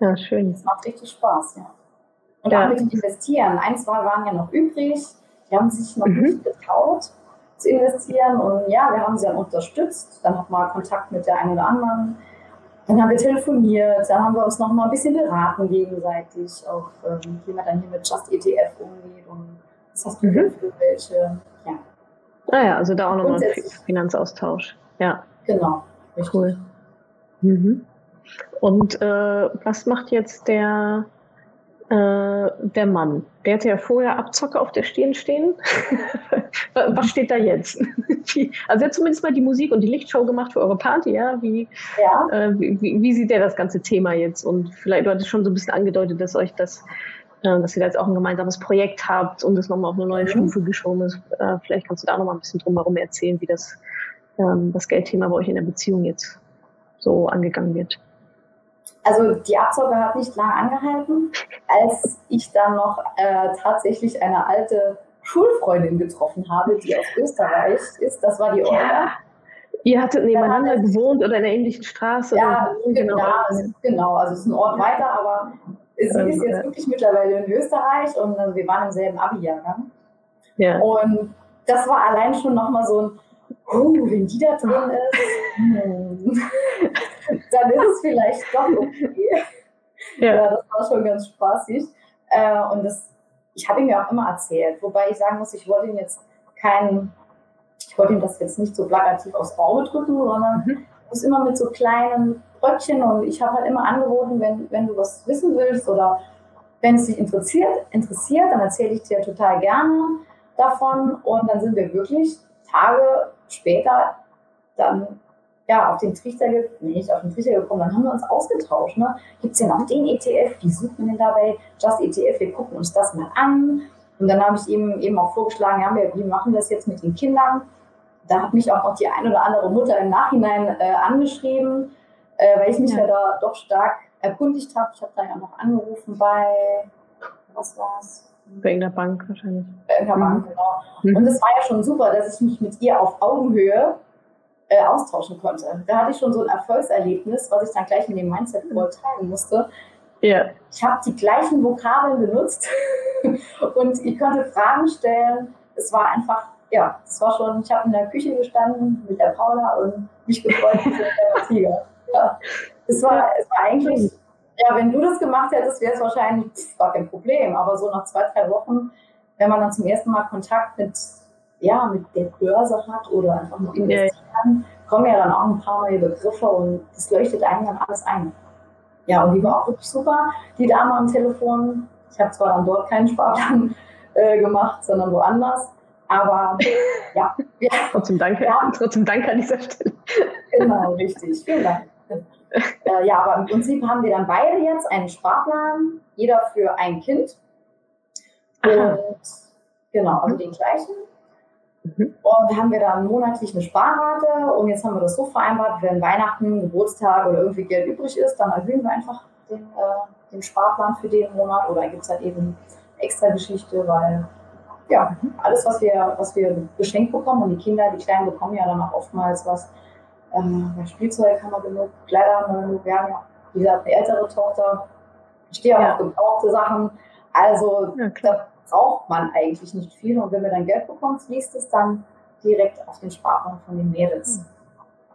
Ja, schön. Das macht richtig Spaß, ja. Und ja. auch mit dem Investieren. Ein, zwei waren ja noch übrig. Die haben sich noch mhm. nicht getraut zu investieren. Und ja, wir haben sie dann unterstützt. Dann hat mal Kontakt mit der einen oder anderen. dann haben wir telefoniert, dann haben wir uns noch mal ein bisschen beraten gegenseitig, auch ähm, wie man dann hier mit Just ETF umgeht und was hast du mhm. für welche, ja. Ah ja, also da auch nochmal Finanzaustausch. Ja. Genau. Richtig. Cool. Mhm. Und äh, was macht jetzt der, äh, der Mann? Der hatte ja vorher Abzocke auf der Stirn stehen. was steht da jetzt? also er hat zumindest mal die Musik und die Lichtshow gemacht für eure Party, ja? Wie, ja. Äh, wie, wie, sieht der das ganze Thema jetzt? Und vielleicht, du hattest schon so ein bisschen angedeutet, dass euch das äh, dass ihr da jetzt auch ein gemeinsames Projekt habt und es nochmal auf eine neue mhm. Stufe geschoben ist. Äh, vielleicht kannst du da nochmal ein bisschen drumherum erzählen, wie das, ähm, das Geldthema bei euch in der Beziehung jetzt so angegangen wird. Also die Absorge hat nicht lange angehalten, als ich dann noch äh, tatsächlich eine alte Schulfreundin getroffen habe, die aus Österreich ist. Das war die Olga. Ja. Ihr hattet nebeneinander gewohnt oder in einer ähnlichen Straße? Ja, genau, ja, genau. Also es ist ein Ort weiter, aber sie ist jetzt wirklich mittlerweile in Österreich und also wir waren im selben Abi-Jahrgang. Ja. Und das war allein schon nochmal so ein, oh, wenn die da drin ist, hm, dann ist es vielleicht doch okay. Ja. ja. das war schon ganz spaßig. Äh, und das, ich habe ihm ja auch immer erzählt, wobei ich sagen muss, ich wollte ihm jetzt keinen, ich wollte ihm das jetzt nicht so plakativ aufs Auge drücken, sondern mhm. muss immer mit so kleinen Bröckchen und ich habe halt immer angeboten, wenn, wenn du was wissen willst oder wenn es dich interessiert, interessiert, dann erzähle ich dir total gerne davon und dann sind wir wirklich Tage später dann ja, auf den Trichter, nee, nicht auf den Trichter gekommen, dann haben wir uns ausgetauscht. Ne? Gibt es denn auch den ETF? Wie sucht man denn dabei? Just ETF, wir gucken uns das mal an. Und dann habe ich ihm eben auch vorgeschlagen, ja, wir, wie machen das jetzt mit den Kindern? Da hat mich auch noch die ein oder andere Mutter im Nachhinein äh, angeschrieben äh, weil ich mich ja. ja da doch stark erkundigt habe. Ich habe da ja noch angerufen bei, was war's? Bei irgendeiner Bank wahrscheinlich. Bei irgendeiner mhm. Bank, genau. Mhm. Und es war ja schon super, dass ich mich mit ihr auf Augenhöhe äh, austauschen konnte. Da hatte ich schon so ein Erfolgserlebnis, was ich dann gleich mit dem Mindset Board teilen musste. Ja. Ich habe die gleichen Vokabeln benutzt und ich konnte Fragen stellen. Es war einfach, ja, es war schon, ich habe in der Küche gestanden mit der Paula und mich gefreut mit der Tiger ja. Es war, es war eigentlich, ja, wenn du das gemacht hättest, wäre es wahrscheinlich pff, gar kein Problem. Aber so nach zwei, drei Wochen, wenn man dann zum ersten Mal Kontakt mit, ja, mit der Börse hat oder einfach nur investieren, kommen ja dann auch ein paar neue Begriffe und das leuchtet einem dann alles ein. Ja, und die war auch wirklich super, die Dame am Telefon. Ich habe zwar dann dort keinen Sparplan äh, gemacht, sondern woanders. Aber ja. ja. Trotzdem danke. Ja. Trotzdem danke an dieser Stelle. Genau, richtig. Vielen Dank. Äh, ja, aber im Prinzip haben wir dann beide jetzt einen Sparplan, jeder für ein Kind. Aha. Und genau, also den gleichen. Mhm. Und haben wir dann monatlich eine Sparrate und jetzt haben wir das so vereinbart, wenn Weihnachten, Geburtstag oder irgendwie Geld übrig ist, dann erhöhen wir einfach den, äh, den Sparplan für den Monat oder gibt es halt eben extra Geschichte, weil ja, alles, was wir, was wir geschenkt bekommen und die Kinder, die Kleinen bekommen ja dann auch oftmals was, ähm, Spielzeug haben wir genug, Kleider haben wir genug. Wir haben ja, wie gesagt, eine ältere Tochter. Ich stehe auch ja. auf gebrauchte Sachen. Also ja, da braucht man eigentlich nicht viel. Und wenn wir dann Geld bekommen, fließt es dann direkt auf den Sparplan von den Mädels.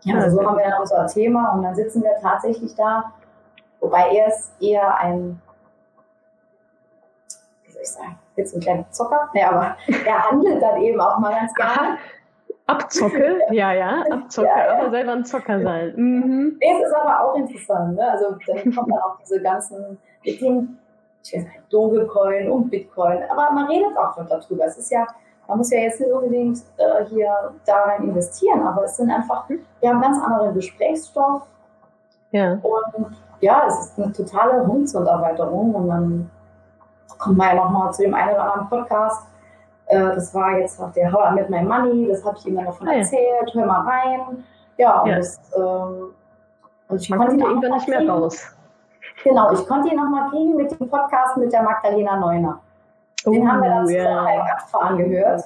Ja, also so haben wir dann unser Thema und dann sitzen wir tatsächlich da. Wobei er ist eher ein, wie soll ich sagen, jetzt ein kleiner Zocker. Nee, aber er handelt dann eben auch mal ganz gerne. Abzocke, ja, ja, Abzocke, ja, ja. aber selber ein Zocker sein. Mhm. Es ist aber auch interessant, ne? Also dann kommen dann auch diese ganzen mit nicht, Dogecoin und Bitcoin, aber man redet auch schon darüber. Es ist ja, man muss ja jetzt nicht unbedingt äh, hier darin investieren, aber es sind einfach, wir haben ganz anderen Gesprächsstoff. Ja. Und ja, es ist eine totale Horizonterweiterung und dann kommt man ja nochmal zu dem einen oder anderen Podcast äh, das war jetzt noch der How I Met My Money, das habe ich ihm dann davon ah, erzählt, hör mal rein. Ja, und ja. das, ähm, und ich Man konnte irgendwann nicht mehr raus. Genau, ich konnte ihn nochmal kriegen mit dem Podcast mit der Magdalena Neuner. Den oh, haben wir dann yeah. beim Radfahren gehört.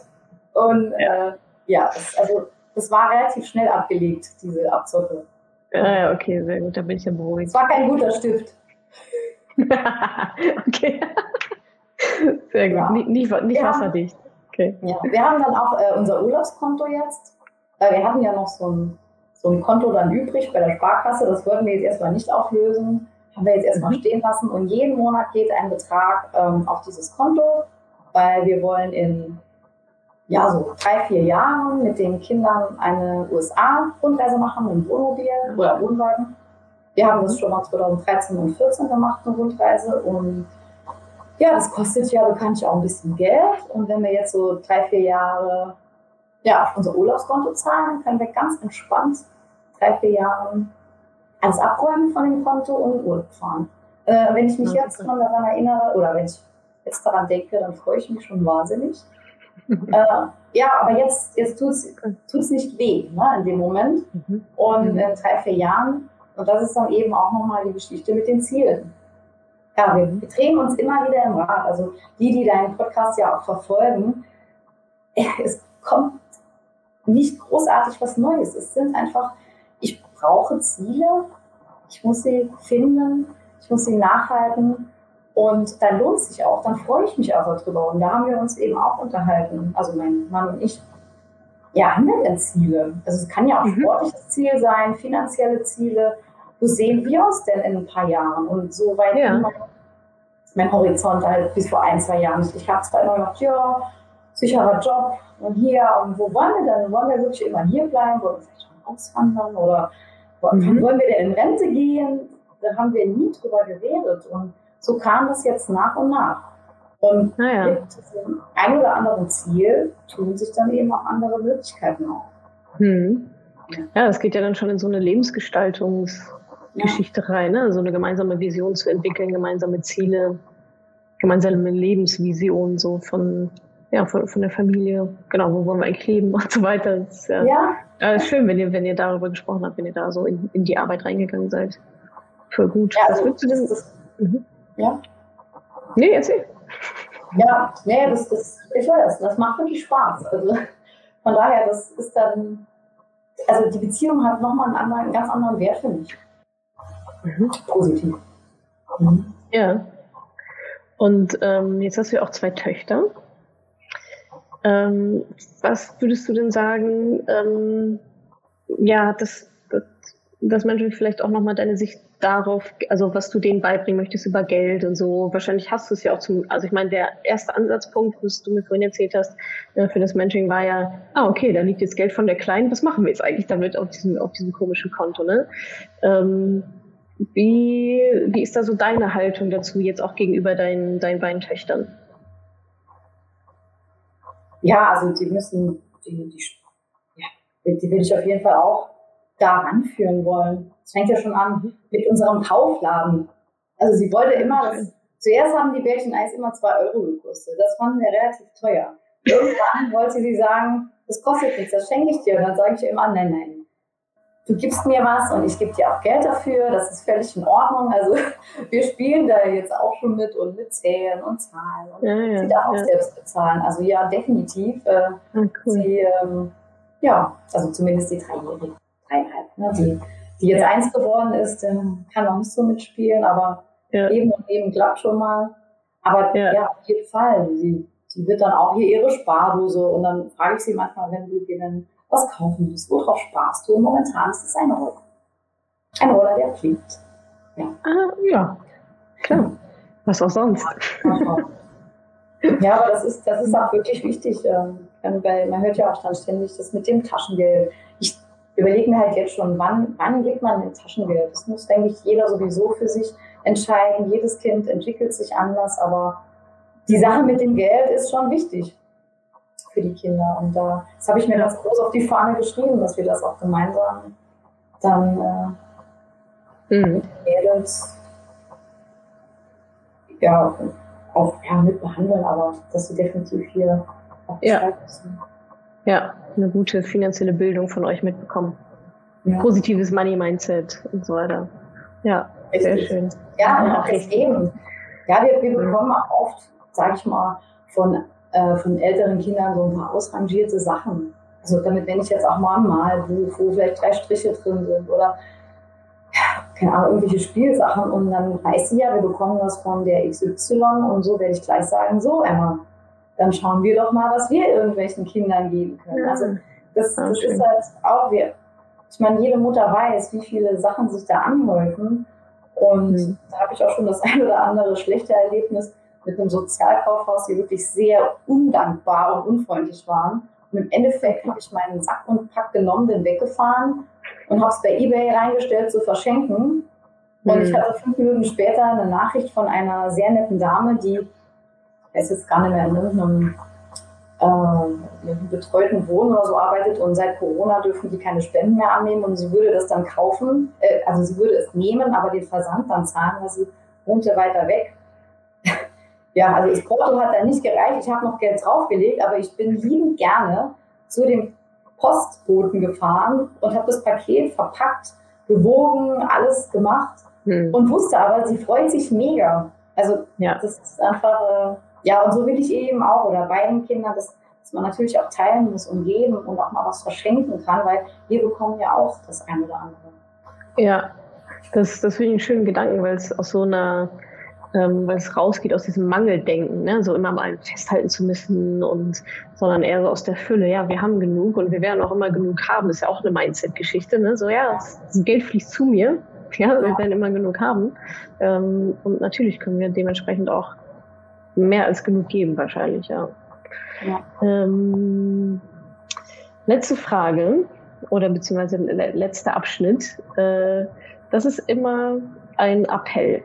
Und ja, äh, ja das, also das war relativ schnell abgelegt, diese Abzocke. Ja, okay, sehr gut, da bin ich ja beruhigt. Es war kein guter Stift. okay. Sehr gut, ja. nicht, nicht, nicht wasserdicht. Okay. Ja, wir haben dann auch äh, unser Urlaubskonto jetzt. Weil wir hatten ja noch so ein, so ein Konto dann übrig bei der Sparkasse. Das wollten wir jetzt erstmal nicht auflösen. Haben wir jetzt erstmal mhm. stehen lassen. Und jeden Monat geht ein Betrag ähm, auf dieses Konto, weil wir wollen in ja, so drei, vier Jahren mit den Kindern eine USA-Rundreise machen mit dem Wohnmobil oder Wohnwagen. Wir haben das schon mal 2013 und 2014 gemacht, eine Rundreise. Und ja, das kostet ja bekanntlich auch ein bisschen Geld. Und wenn wir jetzt so drei, vier Jahre ja, auf unser Urlaubskonto zahlen, können wir ganz entspannt drei, vier Jahren alles abräumen von dem Konto und Urlaub fahren. Äh, wenn ich mich jetzt schon daran erinnere oder wenn ich jetzt daran denke, dann freue ich mich schon wahnsinnig. äh, ja, aber jetzt, jetzt tut es nicht weh ne, in dem Moment. Mhm. Und in drei, vier Jahren, und das ist dann eben auch nochmal die Geschichte mit den Zielen. Ja, wir, wir drehen uns immer wieder im Rad. Also die, die deinen Podcast ja auch verfolgen, es kommt nicht großartig was Neues. Es sind einfach, brauche Ziele, ich muss sie finden, ich muss sie nachhalten und dann lohnt es sich auch, dann freue ich mich auch darüber. Und da haben wir uns eben auch unterhalten, also mein Mann und ich. Ja, haben wir denn Ziele? Also es kann ja auch mhm. sportliches Ziel sein, finanzielle Ziele. Wo sehen wir uns denn in ein paar Jahren? Und so weit ja. mein, mein Horizont halt bis vor ein, zwei Jahren. Ich habe zwar immer gedacht, ja, sicherer Job und hier, und wo wollen wir denn? Wollen wir wirklich immer hier bleiben? Wollen wir vielleicht schon auswandern? Oder mhm. wollen wir denn in Rente gehen? Da haben wir nie drüber geredet. Und so kam das jetzt nach und nach. Und naja. mit diesem ein oder anderen Ziel tun sich dann eben auch andere Möglichkeiten auf. Hm. Ja, das geht ja dann schon in so eine Lebensgestaltungsgeschichte ja. rein, ne? so eine gemeinsame Vision zu entwickeln, gemeinsame Ziele, gemeinsame Lebensvision so von ja, von, von der Familie, genau, wo wollen wir eigentlich leben und so weiter. Das ist ja, ja. Äh, schön, wenn ihr, wenn ihr darüber gesprochen habt, wenn ihr da so in, in die Arbeit reingegangen seid. Voll gut. Ja, also, du denn? Das, mhm. Ja. Nee, erzähl. Ja, nee, das, das, ich weiß, das macht wirklich Spaß. Also von daher, das ist dann, also die Beziehung hat nochmal einen, anderen, einen ganz anderen Wert für mich. Mhm. Positiv. Mhm. Ja. Und ähm, jetzt hast du ja auch zwei Töchter. Ähm, was würdest du denn sagen, ähm, ja, dass, dass, dass Menschen vielleicht auch nochmal deine Sicht darauf, also was du denen beibringen möchtest über Geld und so. Wahrscheinlich hast du es ja auch zum, also ich meine, der erste Ansatzpunkt, was du mir vorhin erzählt hast, äh, für das Mentoring war ja, ah, okay, da liegt jetzt Geld von der Kleinen, was machen wir jetzt eigentlich damit auf diesem, auf diesem komischen Konto, ne? Ähm, wie, wie ist da so deine Haltung dazu jetzt auch gegenüber deinen, deinen beiden Töchtern? Ja, also die müssen, die, die, ja, die will ich auf jeden Fall auch da ranführen wollen. Das fängt ja schon an mit unserem Kaufladen. Also sie wollte immer, das, zuerst haben die Bärchen Eis immer zwei Euro gekostet. Das fanden wir relativ teuer. Irgendwann wollte sie sagen, das kostet nichts, das schenke ich dir. Und dann sage ich immer, nein, nein. Du gibst mir was und ich gebe dir auch Geld dafür, das ist völlig in Ordnung. Also wir spielen da jetzt auch schon mit und mit Zählen und Zahlen und ja, ja, sie darf auch ja. selbst bezahlen. Also ja, definitiv. Äh, ah, cool. Sie, ähm, ja, also zumindest die Dreijährige dreieinhalb. Ne? Die, die jetzt eins geworden ist, kann noch nicht so mitspielen, aber eben und eben klappt schon mal. Aber ja, ja auf jeden Fall. Sie, sie wird dann auch hier ihre Spardose und dann frage ich sie manchmal, wenn du dir dann was kaufen willst, worauf sparst du? Und momentan ist es ein Roller. Ein Roller, der fliegt. Ja. Ah, ja, klar. Was auch sonst. Ja, aber das ist, das ist auch wirklich wichtig. Ähm, weil man hört ja auch dann ständig das mit dem Taschengeld. Ich überlege mir halt jetzt schon, wann, wann gibt man ein Taschengeld? Das muss, denke ich, jeder sowieso für sich entscheiden. Jedes Kind entwickelt sich anders, aber die Sache mit dem Geld ist schon wichtig für die Kinder. Und da, das habe ich mir ganz groß auf die Fahne geschrieben, dass wir das auch gemeinsam dann äh, mhm. mit Mädels ja, auch ja, mit behandeln, aber dass sie definitiv hier auch ja. müssen. Ja, eine gute finanzielle Bildung von euch mitbekommen. Ja. Positives Money-Mindset und so weiter. Ja, sehr schön. Ja, und auch das eben. Ja, wir, wir bekommen auch oft, sage ich mal, von, äh, von älteren Kindern so ein paar ausrangierte Sachen. Also damit, wenn ich jetzt auch mal ein Malbuch, wo vielleicht drei Striche drin sind oder ja, keine Ahnung, irgendwelche Spielsachen und dann heißt sie ja, wir bekommen das von der XY und so werde ich gleich sagen, so Emma, dann schauen wir doch mal, was wir irgendwelchen Kindern geben können. Also das, das ist halt auch, wir, ich meine, jede Mutter weiß, wie viele Sachen sich da anhäufen. Und mhm. da habe ich auch schon das ein oder andere schlechte Erlebnis mit einem Sozialkaufhaus, die wirklich sehr undankbar und unfreundlich waren. Und im Endeffekt habe ich meinen Sack und Pack genommen, bin weggefahren und habe es bei eBay reingestellt zu verschenken. Und mhm. ich hatte fünf Minuten später eine Nachricht von einer sehr netten Dame, die, ich weiß jetzt gar nicht mehr, in irgendeinem äh, betreuten Wohnen oder so arbeitet und seit Corona dürfen die keine Spenden mehr annehmen und sie würde das dann kaufen, äh, also sie würde es nehmen, aber den Versand dann zahlen, weil sie wohnte weiter weg. Ja, also das Porto hat dann nicht gereicht, ich habe noch Geld draufgelegt, aber ich bin liebend gerne zu dem Postboten gefahren und habe das Paket verpackt, gewogen, alles gemacht hm. und wusste aber, sie freut sich mega. Also ja. das ist einfach, äh, ja, und so will ich eben auch, oder beiden Kindern, dass, dass man natürlich auch teilen muss und geben und auch mal was verschenken kann, weil wir bekommen ja auch das eine oder andere. Ja, das, das finde ich einen schönen Gedanken, weil es aus so einer ähm, weil es rausgeht aus diesem Mangeldenken, ne? so immer mal festhalten zu müssen und sondern eher so aus der Fülle, ja, wir haben genug und wir werden auch immer genug haben, das ist ja auch eine Mindset-Geschichte, ne? so ja, das, das Geld fließt zu mir, ja, wir werden immer genug haben ähm, und natürlich können wir dementsprechend auch mehr als genug geben wahrscheinlich, ja. ja. Ähm, letzte Frage oder beziehungsweise letzter Abschnitt, äh, das ist immer ein Appell.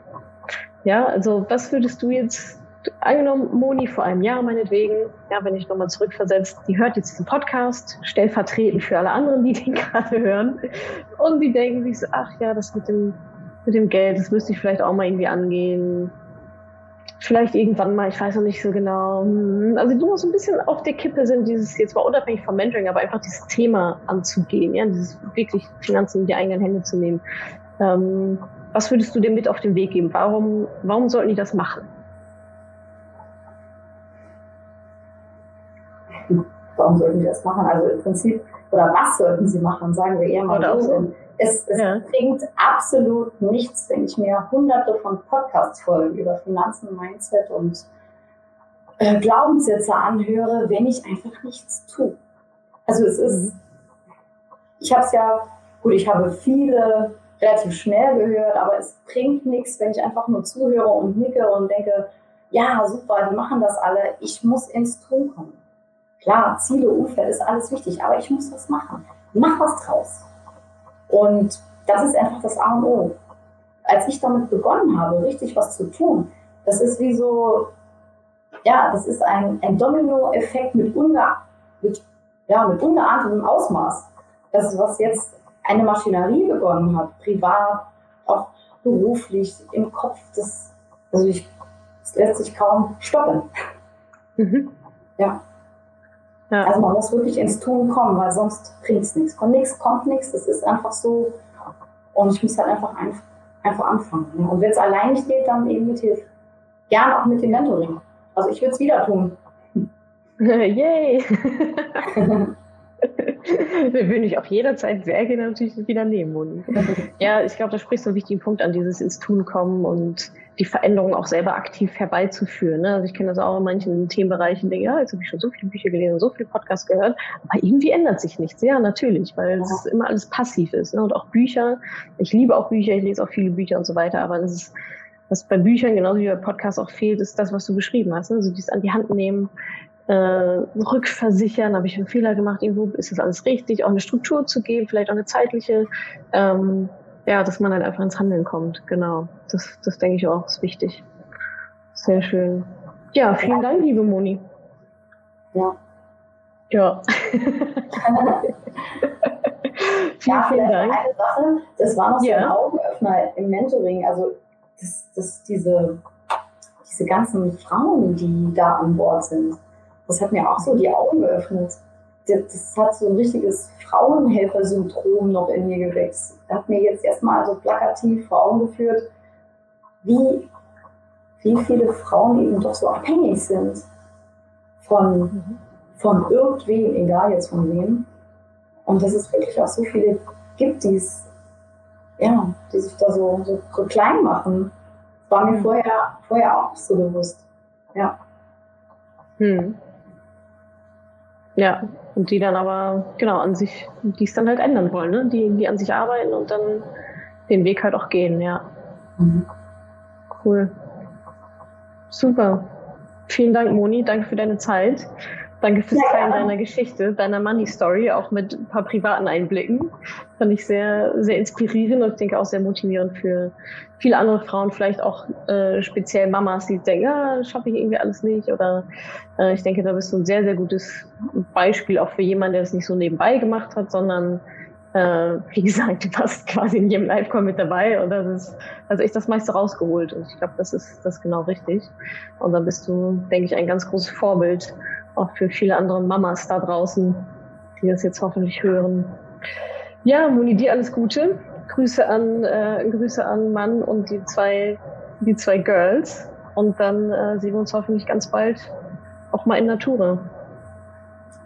Ja, also was würdest du jetzt, angenommen, Moni vor einem Jahr meinetwegen, ja, wenn ich nochmal zurückversetzt, die hört jetzt diesen Podcast, stellvertretend für alle anderen, die den gerade hören, und die denken sich so, ach ja, das mit dem, mit dem Geld, das müsste ich vielleicht auch mal irgendwie angehen. Vielleicht irgendwann mal, ich weiß noch nicht so genau. Hm, also du musst ein bisschen auf der Kippe sind, dieses jetzt mal unabhängig vom Mentoring, aber einfach dieses Thema anzugehen, ja, dieses wirklich Finanzen in die eigenen Hände zu nehmen. Ähm, was würdest du dir mit auf den Weg geben? Warum, warum sollten die das machen? Warum sollten die das machen? Also im Prinzip, oder was sollten sie machen? Sagen wir eher mal oder so. Es, es ja. bringt absolut nichts, wenn ich mir hunderte von Podcast-Folgen über Finanzen, Mindset und äh, Glaubenssätze anhöre, wenn ich einfach nichts tue. Also es ist, mhm. ich habe es ja, gut, ich habe viele relativ schnell gehört, aber es bringt nichts, wenn ich einfach nur zuhöre und nicke und denke, ja, super, die machen das alle. Ich muss ins Tun kommen. Klar, Ziele, Umfeld ist alles wichtig, aber ich muss was machen. Mach was draus. Und das ist einfach das A und O. Als ich damit begonnen habe, richtig was zu tun, das ist wie so, ja, das ist ein, ein Domino-Effekt mit, unge, mit, ja, mit ungeahntem Ausmaß. Das ist, was jetzt eine Maschinerie begonnen hat, privat, auch beruflich, im Kopf, das, also ich, das lässt sich kaum stoppen. Mhm. Ja. ja. Also man muss wirklich ins Tun kommen, weil sonst bringt es nichts. Kommt nichts, kommt nichts, das ist einfach so. Und ich muss halt einfach, ein, einfach anfangen. Ne? Und wenn es allein nicht geht, dann eben mit Hilfe. Gerne auch mit dem Mentoring. Also ich würde es wieder tun. Yay! Wir würden dich auch jederzeit sehr gerne natürlich wieder nehmen. Und ja, ich glaube, da sprichst du einen wichtigen Punkt an, dieses ins Tun kommen und die Veränderung auch selber aktiv herbeizuführen. Ne? Also ich kenne das auch in manchen Themenbereichen, denke, ja, jetzt habe ich schon so viele Bücher gelesen, so viele Podcasts gehört, aber irgendwie ändert sich nichts. Ja, natürlich, weil es immer alles passiv ist. Ne? Und auch Bücher, ich liebe auch Bücher, ich lese auch viele Bücher und so weiter, aber das ist was bei Büchern genauso wie bei Podcasts auch fehlt, ist das, was du beschrieben hast. Ne? Also dieses an die Hand nehmen, äh, rückversichern, habe ich einen Fehler gemacht, irgendwo ist das alles richtig, auch eine Struktur zu geben, vielleicht auch eine zeitliche, ähm, ja, dass man halt einfach ins Handeln kommt. Genau, das, das denke ich auch, ist wichtig. Sehr schön. Ja, vielen Dank, liebe Moni. Ja. Ja. vielen, ja, vielen Dank. Eine Sache, das war noch so ja. ein Augenöffner im Mentoring, also das, das, diese, diese ganzen Frauen, die da an Bord sind das hat mir auch so die Augen geöffnet. Das hat so ein richtiges Frauenhelfersyndrom noch in mir geweckt. Das hat mir jetzt erstmal so plakativ vor Augen geführt, wie, wie viele Frauen eben doch so abhängig sind von, von irgendwem, egal jetzt von wem. Und dass es wirklich auch so viele gibt, die ja, die sich da so, so, so klein machen. Das war mir vorher, vorher auch nicht so bewusst. Ja. Hm. Ja, und die dann aber, genau, an sich, die es dann halt ändern wollen, ne? Die, die an sich arbeiten und dann den Weg halt auch gehen, ja. Mhm. Cool. Super. Vielen Dank, Moni. Danke für deine Zeit. Danke fürs ja, Teilen ja. deiner Geschichte, deiner Money Story, auch mit ein paar privaten Einblicken. Fand ich sehr, sehr inspirierend und ich denke auch sehr motivierend für viele andere Frauen, vielleicht auch äh, speziell Mamas, die denken, ah, schaffe ich irgendwie alles nicht. Oder äh, ich denke, da bist du ein sehr, sehr gutes Beispiel auch für jemanden, der es nicht so nebenbei gemacht hat, sondern äh, wie gesagt, du warst quasi in jedem Live-Call mit dabei und das ist also echt das meiste rausgeholt. Und ich glaube, das ist das ist genau richtig. Und dann bist du, denke ich, ein ganz großes Vorbild auch für viele andere Mamas da draußen, die das jetzt hoffentlich hören. Ja, Moni, dir alles Gute. Grüße an, äh, Grüße an Mann und die zwei, die zwei Girls. Und dann äh, sehen wir uns hoffentlich ganz bald auch mal in Natura.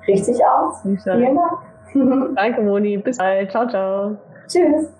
Richtig aus. Vielen Dank. Danke, Moni. Bis bald. Ciao, ciao. Tschüss.